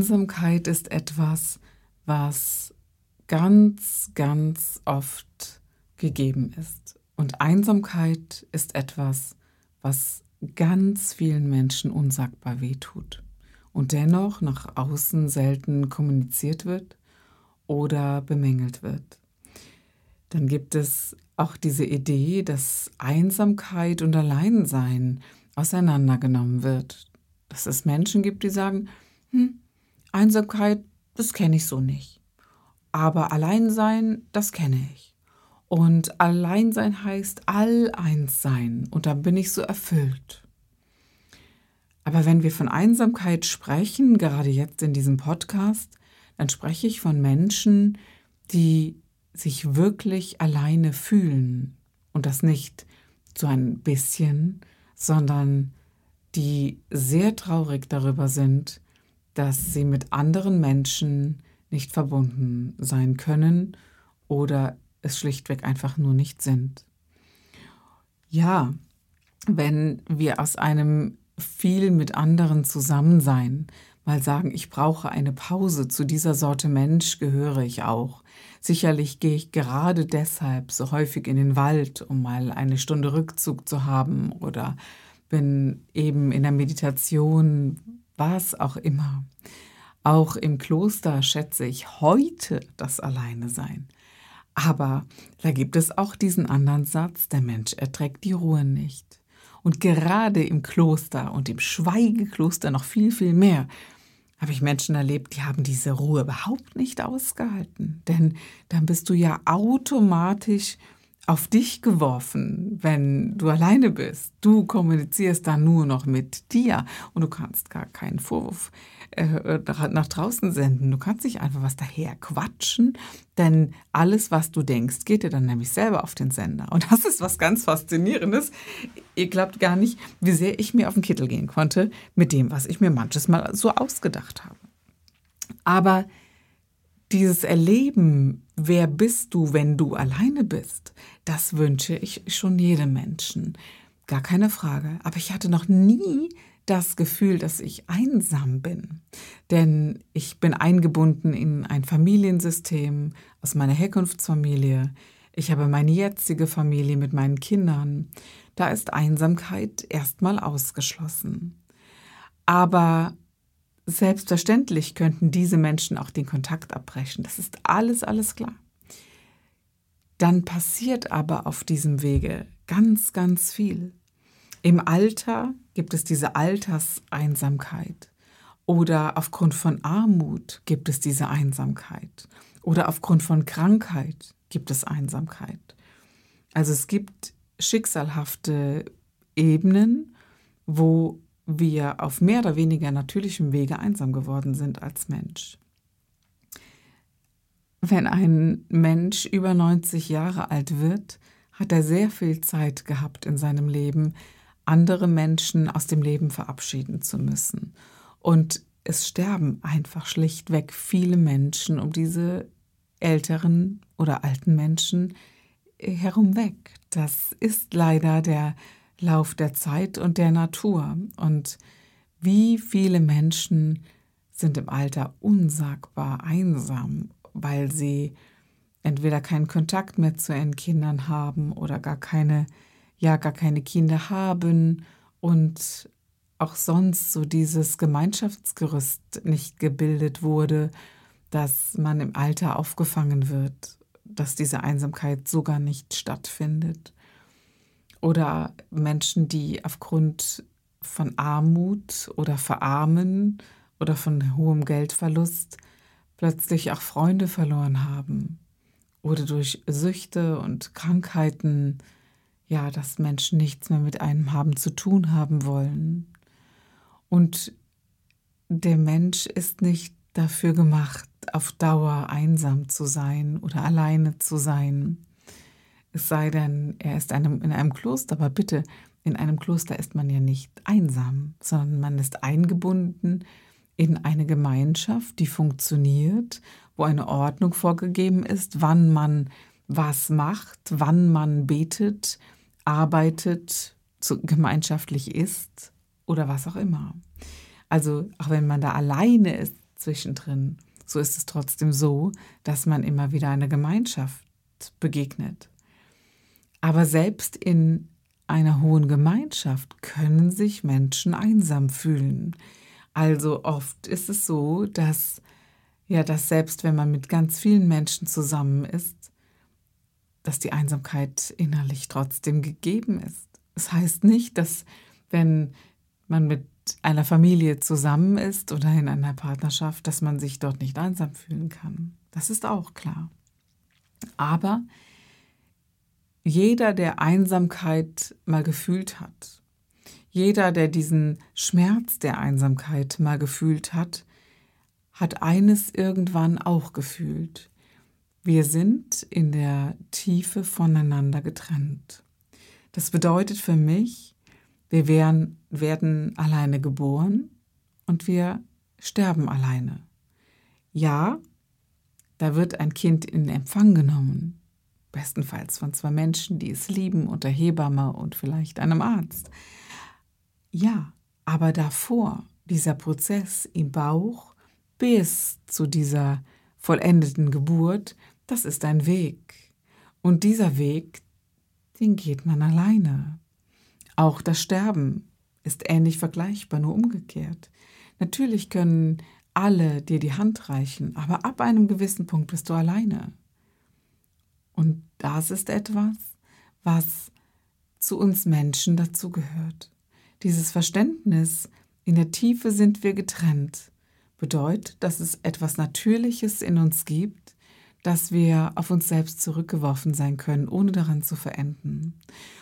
Einsamkeit ist etwas, was ganz, ganz oft gegeben ist. Und Einsamkeit ist etwas, was ganz vielen Menschen unsagbar wehtut und dennoch nach außen selten kommuniziert wird oder bemängelt wird. Dann gibt es auch diese Idee, dass Einsamkeit und Alleinsein auseinandergenommen wird. Dass es Menschen gibt, die sagen, hm, Einsamkeit, das kenne ich so nicht. Aber Alleinsein, das kenne ich. Und Alleinsein heißt All-Eins sein. Und da bin ich so erfüllt. Aber wenn wir von Einsamkeit sprechen, gerade jetzt in diesem Podcast, dann spreche ich von Menschen, die sich wirklich alleine fühlen. Und das nicht so ein bisschen, sondern die sehr traurig darüber sind, dass sie mit anderen Menschen nicht verbunden sein können oder es schlichtweg einfach nur nicht sind. Ja, wenn wir aus einem viel mit anderen Zusammensein mal sagen, ich brauche eine Pause, zu dieser Sorte Mensch gehöre ich auch. Sicherlich gehe ich gerade deshalb so häufig in den Wald, um mal eine Stunde Rückzug zu haben oder bin eben in der Meditation was auch immer. Auch im Kloster schätze ich heute das Alleinesein. Aber da gibt es auch diesen anderen Satz, der Mensch erträgt die Ruhe nicht. Und gerade im Kloster und im Schweigekloster noch viel, viel mehr habe ich Menschen erlebt, die haben diese Ruhe überhaupt nicht ausgehalten. Denn dann bist du ja automatisch auf dich geworfen, wenn du alleine bist. Du kommunizierst dann nur noch mit dir und du kannst gar keinen Vorwurf äh, nach draußen senden. Du kannst nicht einfach was daher quatschen, denn alles, was du denkst, geht dir dann nämlich selber auf den Sender. Und das ist was ganz Faszinierendes. Ihr glaubt gar nicht, wie sehr ich mir auf den Kittel gehen konnte mit dem, was ich mir manches Mal so ausgedacht habe. Aber dieses Erleben, wer bist du, wenn du alleine bist, das wünsche ich schon jedem Menschen. Gar keine Frage. Aber ich hatte noch nie das Gefühl, dass ich einsam bin. Denn ich bin eingebunden in ein Familiensystem aus meiner Herkunftsfamilie. Ich habe meine jetzige Familie mit meinen Kindern. Da ist Einsamkeit erstmal ausgeschlossen. Aber Selbstverständlich könnten diese Menschen auch den Kontakt abbrechen. Das ist alles, alles klar. Dann passiert aber auf diesem Wege ganz, ganz viel. Im Alter gibt es diese Alterseinsamkeit oder aufgrund von Armut gibt es diese Einsamkeit oder aufgrund von Krankheit gibt es Einsamkeit. Also es gibt schicksalhafte Ebenen, wo wir auf mehr oder weniger natürlichem Wege einsam geworden sind als Mensch. Wenn ein Mensch über 90 Jahre alt wird, hat er sehr viel Zeit gehabt in seinem Leben, andere Menschen aus dem Leben verabschieden zu müssen. Und es sterben einfach schlichtweg viele Menschen um diese älteren oder alten Menschen herumweg. Das ist leider der Lauf der Zeit und der Natur. Und wie viele Menschen sind im Alter unsagbar einsam, weil sie entweder keinen Kontakt mehr zu ihren Kindern haben oder gar keine, ja, gar keine Kinder haben und auch sonst so dieses Gemeinschaftsgerüst nicht gebildet wurde, dass man im Alter aufgefangen wird, dass diese Einsamkeit sogar nicht stattfindet oder Menschen, die aufgrund von Armut oder Verarmen oder von hohem Geldverlust plötzlich auch Freunde verloren haben oder durch Süchte und Krankheiten, ja, dass Menschen nichts mehr mit einem haben zu tun haben wollen. Und der Mensch ist nicht dafür gemacht, auf Dauer einsam zu sein oder alleine zu sein. Es sei denn, er ist einem, in einem Kloster, aber bitte, in einem Kloster ist man ja nicht einsam, sondern man ist eingebunden in eine Gemeinschaft, die funktioniert, wo eine Ordnung vorgegeben ist, wann man was macht, wann man betet, arbeitet, gemeinschaftlich ist oder was auch immer. Also auch wenn man da alleine ist zwischendrin, so ist es trotzdem so, dass man immer wieder einer Gemeinschaft begegnet. Aber selbst in einer hohen Gemeinschaft können sich Menschen einsam fühlen. Also oft ist es so, dass ja, dass selbst wenn man mit ganz vielen Menschen zusammen ist, dass die Einsamkeit innerlich trotzdem gegeben ist. Es das heißt nicht, dass wenn man mit einer Familie zusammen ist oder in einer Partnerschaft, dass man sich dort nicht einsam fühlen kann. Das ist auch klar. Aber jeder, der Einsamkeit mal gefühlt hat, jeder, der diesen Schmerz der Einsamkeit mal gefühlt hat, hat eines irgendwann auch gefühlt. Wir sind in der Tiefe voneinander getrennt. Das bedeutet für mich, wir werden, werden alleine geboren und wir sterben alleine. Ja, da wird ein Kind in Empfang genommen, bestenfalls von zwei Menschen, die es lieben, unter Hebamme und vielleicht einem Arzt. Ja, aber davor, dieser Prozess im Bauch bis zu dieser vollendeten Geburt, das ist ein Weg. Und dieser Weg, den geht man alleine. Auch das Sterben ist ähnlich vergleichbar, nur umgekehrt. Natürlich können alle dir die Hand reichen, aber ab einem gewissen Punkt bist du alleine. Das ist etwas, was zu uns Menschen dazugehört. Dieses Verständnis, in der Tiefe sind wir getrennt, bedeutet, dass es etwas Natürliches in uns gibt, dass wir auf uns selbst zurückgeworfen sein können, ohne daran zu verenden.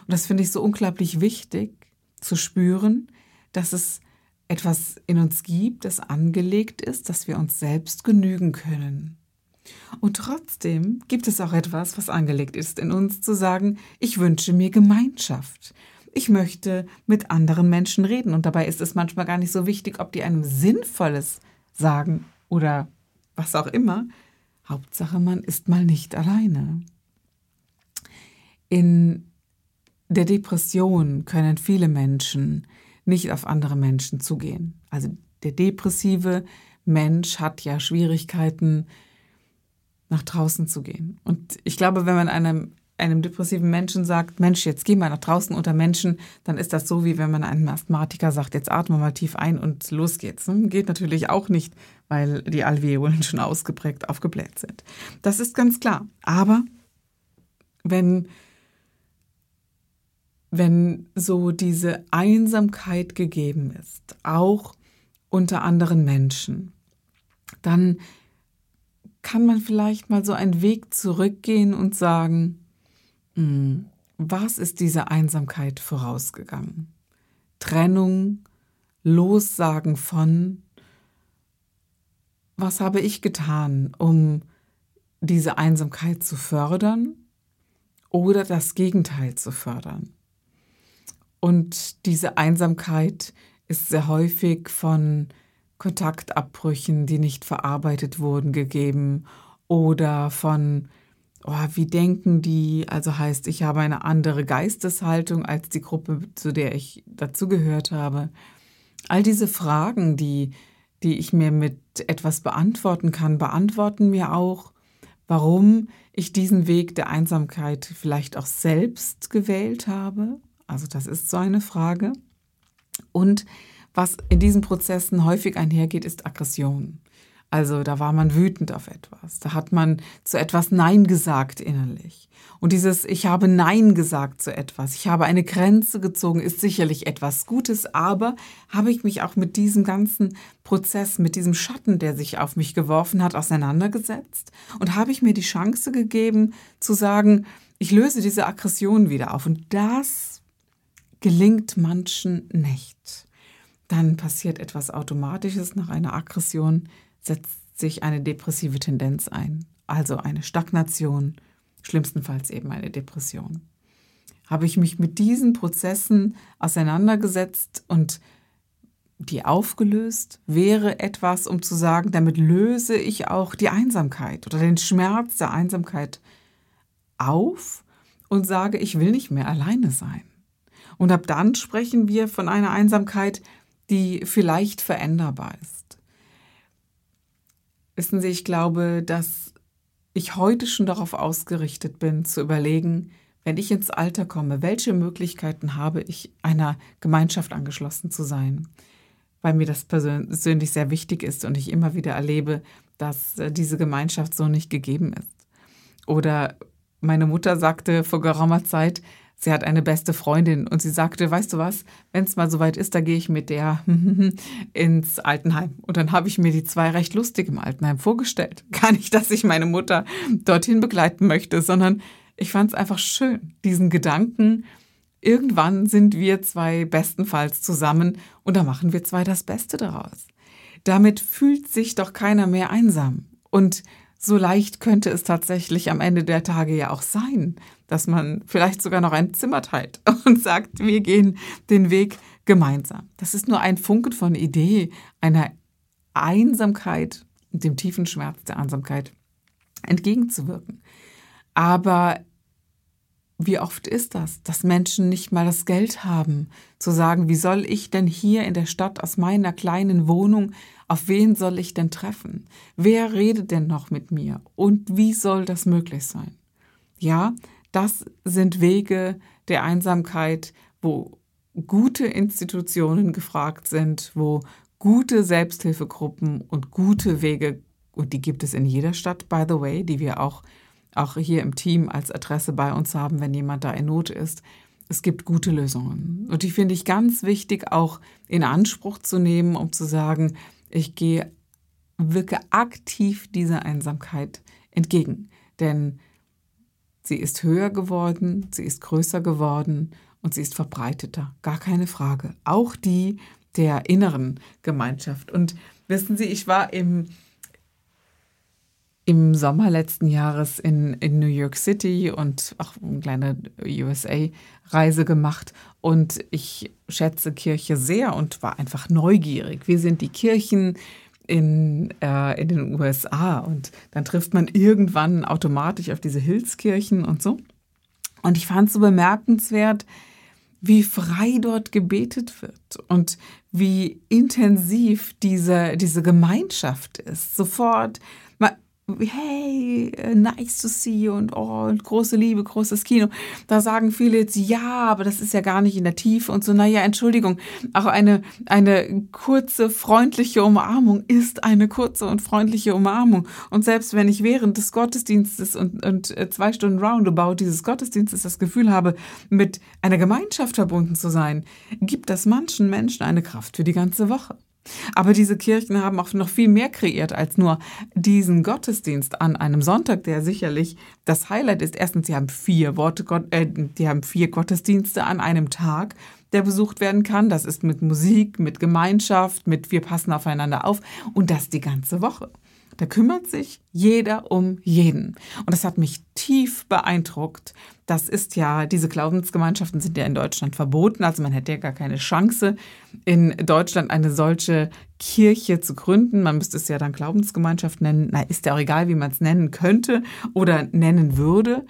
Und das finde ich so unglaublich wichtig zu spüren, dass es etwas in uns gibt, das angelegt ist, dass wir uns selbst genügen können. Und trotzdem gibt es auch etwas, was angelegt ist in uns, zu sagen, ich wünsche mir Gemeinschaft. Ich möchte mit anderen Menschen reden. Und dabei ist es manchmal gar nicht so wichtig, ob die einem Sinnvolles sagen oder was auch immer. Hauptsache, man ist mal nicht alleine. In der Depression können viele Menschen nicht auf andere Menschen zugehen. Also der depressive Mensch hat ja Schwierigkeiten, nach draußen zu gehen. Und ich glaube, wenn man einem, einem depressiven Menschen sagt, Mensch, jetzt geh mal nach draußen unter Menschen, dann ist das so, wie wenn man einem Asthmatiker sagt, jetzt atme mal tief ein und los geht's. Hm, geht natürlich auch nicht, weil die Alveolen schon ausgeprägt aufgebläht sind. Das ist ganz klar. Aber wenn, wenn so diese Einsamkeit gegeben ist, auch unter anderen Menschen, dann kann man vielleicht mal so einen Weg zurückgehen und sagen, hm, was ist dieser Einsamkeit vorausgegangen? Trennung, Lossagen von, was habe ich getan, um diese Einsamkeit zu fördern oder das Gegenteil zu fördern? Und diese Einsamkeit ist sehr häufig von Kontaktabbrüchen, die nicht verarbeitet wurden, gegeben oder von, oh, wie denken die, also heißt, ich habe eine andere Geisteshaltung als die Gruppe, zu der ich dazugehört habe. All diese Fragen, die, die ich mir mit etwas beantworten kann, beantworten mir auch, warum ich diesen Weg der Einsamkeit vielleicht auch selbst gewählt habe. Also das ist so eine Frage. Und was in diesen Prozessen häufig einhergeht, ist Aggression. Also da war man wütend auf etwas. Da hat man zu etwas Nein gesagt innerlich. Und dieses Ich habe Nein gesagt zu etwas, ich habe eine Grenze gezogen, ist sicherlich etwas Gutes, aber habe ich mich auch mit diesem ganzen Prozess, mit diesem Schatten, der sich auf mich geworfen hat, auseinandergesetzt? Und habe ich mir die Chance gegeben zu sagen, ich löse diese Aggression wieder auf. Und das gelingt manchen nicht dann passiert etwas Automatisches. Nach einer Aggression setzt sich eine depressive Tendenz ein, also eine Stagnation, schlimmstenfalls eben eine Depression. Habe ich mich mit diesen Prozessen auseinandergesetzt und die aufgelöst, wäre etwas, um zu sagen, damit löse ich auch die Einsamkeit oder den Schmerz der Einsamkeit auf und sage, ich will nicht mehr alleine sein. Und ab dann sprechen wir von einer Einsamkeit, die vielleicht veränderbar ist. Wissen Sie, ich glaube, dass ich heute schon darauf ausgerichtet bin, zu überlegen, wenn ich ins Alter komme, welche Möglichkeiten habe ich, einer Gemeinschaft angeschlossen zu sein? Weil mir das persönlich sehr wichtig ist und ich immer wieder erlebe, dass äh, diese Gemeinschaft so nicht gegeben ist. Oder meine Mutter sagte vor geraumer Zeit, sie hat eine beste Freundin und sie sagte, weißt du was, wenn es mal soweit ist, da gehe ich mit der ins Altenheim. Und dann habe ich mir die zwei recht lustig im Altenheim vorgestellt. Gar nicht, dass ich meine Mutter dorthin begleiten möchte, sondern ich fand es einfach schön, diesen Gedanken, irgendwann sind wir zwei bestenfalls zusammen und da machen wir zwei das Beste daraus. Damit fühlt sich doch keiner mehr einsam. Und so leicht könnte es tatsächlich am Ende der Tage ja auch sein, dass man vielleicht sogar noch ein Zimmer teilt und sagt, wir gehen den Weg gemeinsam. Das ist nur ein Funken von Idee einer Einsamkeit, dem tiefen Schmerz der Einsamkeit entgegenzuwirken. Aber wie oft ist das, dass Menschen nicht mal das Geld haben, zu sagen, wie soll ich denn hier in der Stadt aus meiner kleinen Wohnung, auf wen soll ich denn treffen? Wer redet denn noch mit mir? Und wie soll das möglich sein? Ja, das sind Wege der Einsamkeit, wo gute Institutionen gefragt sind, wo gute Selbsthilfegruppen und gute Wege, und die gibt es in jeder Stadt, by the way, die wir auch auch hier im Team als Adresse bei uns haben, wenn jemand da in Not ist. Es gibt gute Lösungen. Und die finde ich ganz wichtig auch in Anspruch zu nehmen, um zu sagen, ich gehe, wirke aktiv dieser Einsamkeit entgegen. Denn sie ist höher geworden, sie ist größer geworden und sie ist verbreiteter. Gar keine Frage. Auch die der inneren Gemeinschaft. Und wissen Sie, ich war im im Sommer letzten Jahres in, in New York City und auch eine kleine USA-Reise gemacht. Und ich schätze Kirche sehr und war einfach neugierig. Wie sind die Kirchen in, äh, in den USA? Und dann trifft man irgendwann automatisch auf diese Hilfskirchen und so. Und ich fand es so bemerkenswert, wie frei dort gebetet wird und wie intensiv diese, diese Gemeinschaft ist. Sofort hey, äh, nice to see you und oh, große Liebe, großes Kino. Da sagen viele jetzt, ja, aber das ist ja gar nicht in der Tiefe und so, naja, Entschuldigung, auch eine, eine kurze, freundliche Umarmung ist eine kurze und freundliche Umarmung. Und selbst wenn ich während des Gottesdienstes und, und äh, zwei Stunden Roundabout dieses Gottesdienstes das Gefühl habe, mit einer Gemeinschaft verbunden zu sein, gibt das manchen Menschen eine Kraft für die ganze Woche. Aber diese Kirchen haben auch noch viel mehr kreiert als nur diesen Gottesdienst an einem Sonntag, der sicherlich das Highlight ist. Erstens, sie haben vier Worte, äh, die haben vier Gottesdienste an einem Tag, der besucht werden kann. Das ist mit Musik, mit Gemeinschaft, mit wir passen aufeinander auf und das die ganze Woche. Da kümmert sich jeder um jeden. Und das hat mich tief beeindruckt. Das ist ja, diese Glaubensgemeinschaften sind ja in Deutschland verboten. Also man hätte ja gar keine Chance, in Deutschland eine solche Kirche zu gründen. Man müsste es ja dann Glaubensgemeinschaft nennen. Na, ist ja auch egal, wie man es nennen könnte oder nennen würde.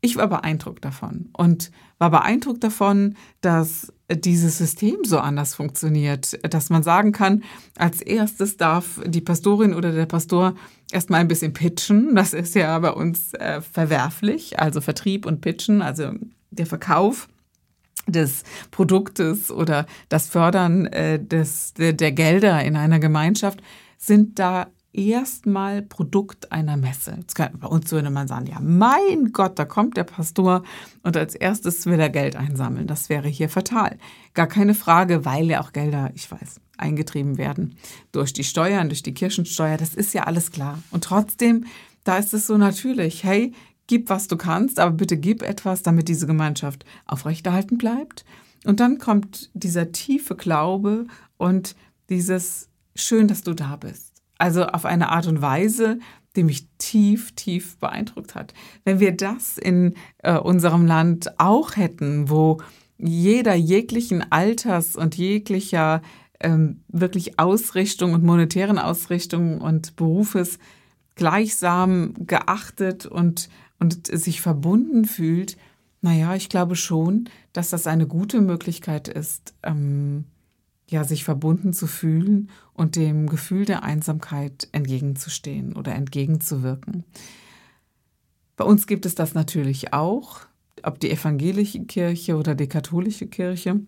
Ich war beeindruckt davon und war beeindruckt davon, dass dieses System so anders funktioniert, dass man sagen kann, als erstes darf die Pastorin oder der Pastor erstmal ein bisschen pitchen. Das ist ja bei uns äh, verwerflich, also Vertrieb und Pitchen, also der Verkauf des Produktes oder das Fördern äh, des, der, der Gelder in einer Gemeinschaft sind da erstmal Produkt einer Messe. bei uns würde man sagen, ja, mein Gott, da kommt der Pastor und als erstes will er Geld einsammeln. Das wäre hier fatal. Gar keine Frage, weil ja auch Gelder, ich weiß, eingetrieben werden durch die Steuern, durch die Kirchensteuer. Das ist ja alles klar. Und trotzdem, da ist es so natürlich, hey, gib, was du kannst, aber bitte gib etwas, damit diese Gemeinschaft aufrechterhalten bleibt Und dann kommt dieser tiefe Glaube und dieses schön, dass du da bist. Also auf eine Art und Weise, die mich tief, tief beeindruckt hat. Wenn wir das in äh, unserem Land auch hätten, wo jeder jeglichen Alters und jeglicher ähm, wirklich Ausrichtung und monetären Ausrichtung und Berufes gleichsam geachtet und, und sich verbunden fühlt, naja, ich glaube schon, dass das eine gute Möglichkeit ist, ähm, ja, sich verbunden zu fühlen und dem Gefühl der Einsamkeit entgegenzustehen oder entgegenzuwirken. Bei uns gibt es das natürlich auch, ob die evangelische Kirche oder die katholische Kirche.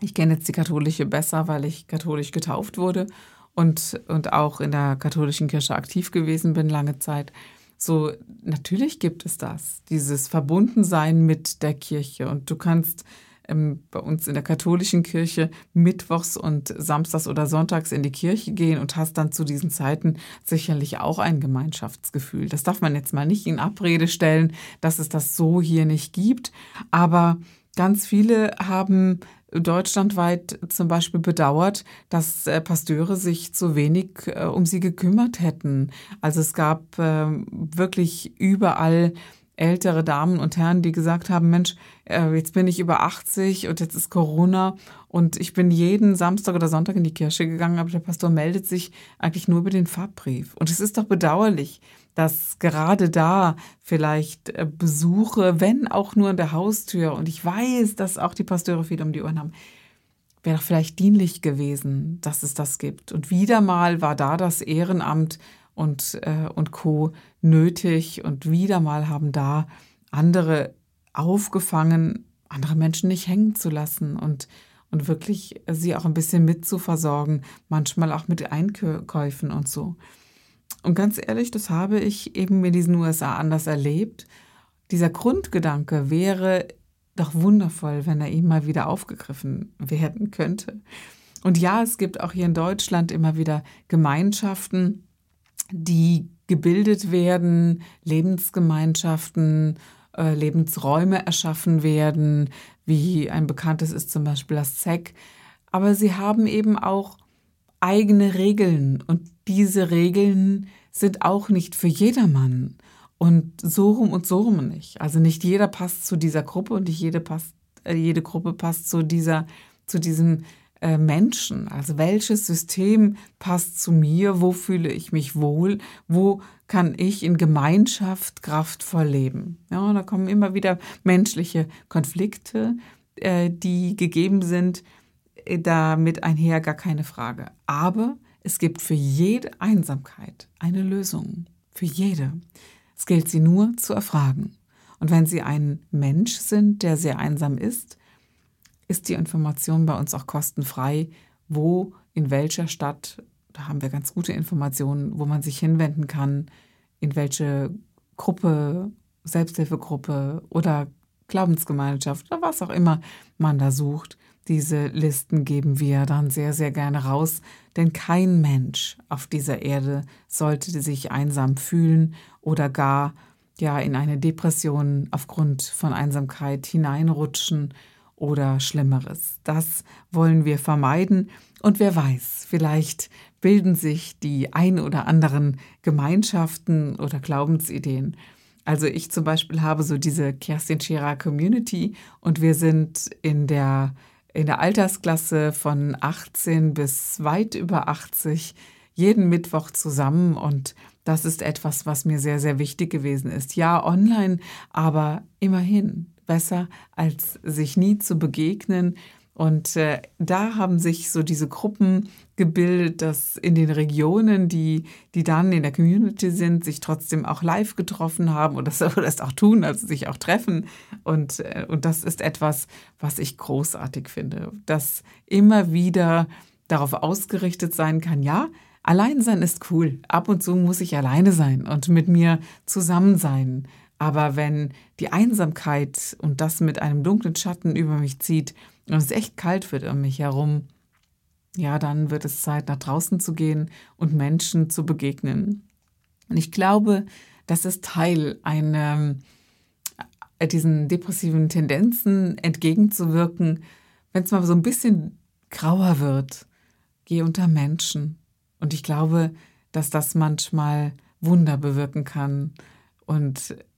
Ich kenne jetzt die katholische besser, weil ich katholisch getauft wurde und, und auch in der katholischen Kirche aktiv gewesen bin lange Zeit. So, natürlich gibt es das, dieses Verbundensein mit der Kirche. Und du kannst bei uns in der katholischen Kirche mittwochs und samstags oder sonntags in die Kirche gehen und hast dann zu diesen Zeiten sicherlich auch ein Gemeinschaftsgefühl. Das darf man jetzt mal nicht in Abrede stellen, dass es das so hier nicht gibt. Aber ganz viele haben deutschlandweit zum Beispiel bedauert, dass äh, Pasteure sich zu wenig äh, um sie gekümmert hätten. Also es gab äh, wirklich überall ältere Damen und Herren, die gesagt haben, Mensch, äh, jetzt bin ich über 80 und jetzt ist Corona und ich bin jeden Samstag oder Sonntag in die Kirche gegangen, aber der Pastor meldet sich eigentlich nur über den Farbbrief. Und es ist doch bedauerlich, dass gerade da vielleicht äh, Besuche, wenn auch nur in der Haustür, und ich weiß, dass auch die Pasteure viel um die Ohren haben, wäre doch vielleicht dienlich gewesen, dass es das gibt. Und wieder mal war da das Ehrenamt und, äh, und Co. nötig. Und wieder mal haben da andere aufgefangen, andere Menschen nicht hängen zu lassen und, und wirklich sie auch ein bisschen mitzuversorgen, manchmal auch mit Einkäufen und so. Und ganz ehrlich, das habe ich eben in diesen USA anders erlebt. Dieser Grundgedanke wäre doch wundervoll, wenn er ihm mal wieder aufgegriffen werden könnte. Und ja, es gibt auch hier in Deutschland immer wieder Gemeinschaften, die gebildet werden, Lebensgemeinschaften, äh, Lebensräume erschaffen werden, wie ein bekanntes ist zum Beispiel das ZEC. Aber sie haben eben auch eigene Regeln und diese Regeln sind auch nicht für jedermann. Und so rum und so rum nicht. Also nicht jeder passt zu dieser Gruppe und nicht jede, passt, äh, jede Gruppe passt zu, dieser, zu diesem Menschen. Also welches System passt zu mir? Wo fühle ich mich wohl? Wo kann ich in Gemeinschaft kraftvoll leben? Ja, da kommen immer wieder menschliche Konflikte, äh, die gegeben sind, äh, damit einher gar keine Frage. Aber es gibt für jede Einsamkeit eine Lösung. Für jede. Es gilt sie nur zu erfragen. Und wenn Sie ein Mensch sind, der sehr einsam ist, ist die Information bei uns auch kostenfrei, wo, in welcher Stadt, da haben wir ganz gute Informationen, wo man sich hinwenden kann, in welche Gruppe, Selbsthilfegruppe oder Glaubensgemeinschaft oder was auch immer man da sucht. Diese Listen geben wir dann sehr, sehr gerne raus, denn kein Mensch auf dieser Erde sollte sich einsam fühlen oder gar ja in eine Depression aufgrund von Einsamkeit hineinrutschen oder Schlimmeres. Das wollen wir vermeiden. Und wer weiß, vielleicht bilden sich die ein oder anderen Gemeinschaften oder Glaubensideen. Also ich zum Beispiel habe so diese Kerstin Scherer Community und wir sind in der, in der Altersklasse von 18 bis weit über 80 jeden Mittwoch zusammen und das ist etwas, was mir sehr, sehr wichtig gewesen ist. Ja, online, aber immerhin besser, als sich nie zu begegnen. Und äh, da haben sich so diese Gruppen gebildet, dass in den Regionen, die, die dann in der Community sind, sich trotzdem auch live getroffen haben oder das, das auch tun, also sich auch treffen. Und, äh, und das ist etwas, was ich großartig finde, dass immer wieder darauf ausgerichtet sein kann, ja, allein sein ist cool. Ab und zu muss ich alleine sein und mit mir zusammen sein. Aber wenn die Einsamkeit und das mit einem dunklen Schatten über mich zieht und es echt kalt wird um mich herum, ja, dann wird es Zeit, nach draußen zu gehen und Menschen zu begegnen. Und ich glaube, das ist Teil einer, äh, diesen depressiven Tendenzen entgegenzuwirken, wenn es mal so ein bisschen grauer wird, geh unter Menschen. Und ich glaube, dass das manchmal Wunder bewirken kann. Und